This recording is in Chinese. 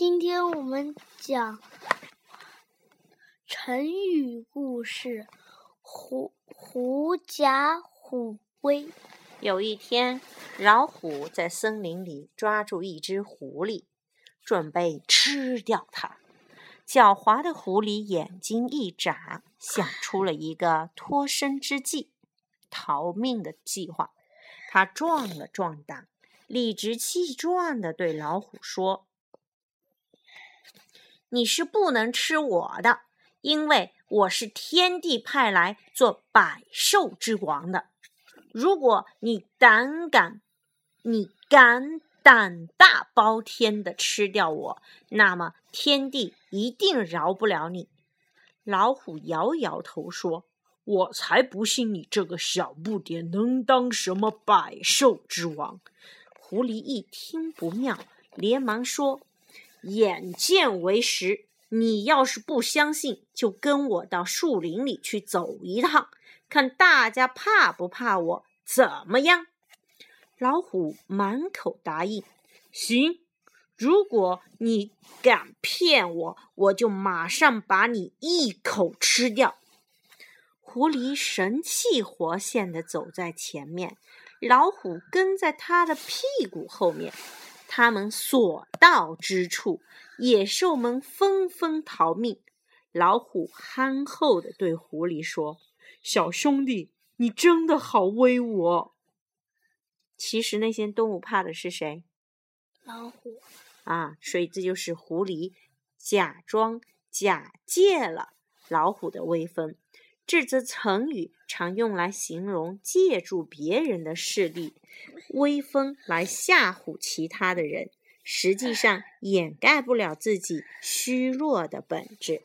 今天我们讲成语故事“狐狐假虎威”。有一天，老虎在森林里抓住一只狐狸，准备吃掉它。狡猾的狐狸眼睛一眨，想出了一个脱身之计、逃命的计划。他壮了壮胆，理直气壮地对老虎说：“你是不能吃我的，因为我是天帝派来做百兽之王的。如果你胆敢，你敢。”胆大包天的吃掉我，那么天帝一定饶不了你。老虎摇摇头说：“我才不信你这个小不点能当什么百兽之王。”狐狸一听不妙，连忙说：“眼见为实，你要是不相信，就跟我到树林里去走一趟，看大家怕不怕我？怎么样？”老虎满口答应：“行，如果你敢骗我，我就马上把你一口吃掉。”狐狸神气活现地走在前面，老虎跟在他的屁股后面。他们所到之处，野兽们纷纷逃命。老虎憨厚地对狐狸说：“小兄弟，你真的好威武哦！”其实那些动物怕的是谁？老虎啊，所以这就是狐狸假装假借了老虎的威风。这则成语常用来形容借助别人的势力、威风来吓唬其他的人，实际上掩盖不了自己虚弱的本质。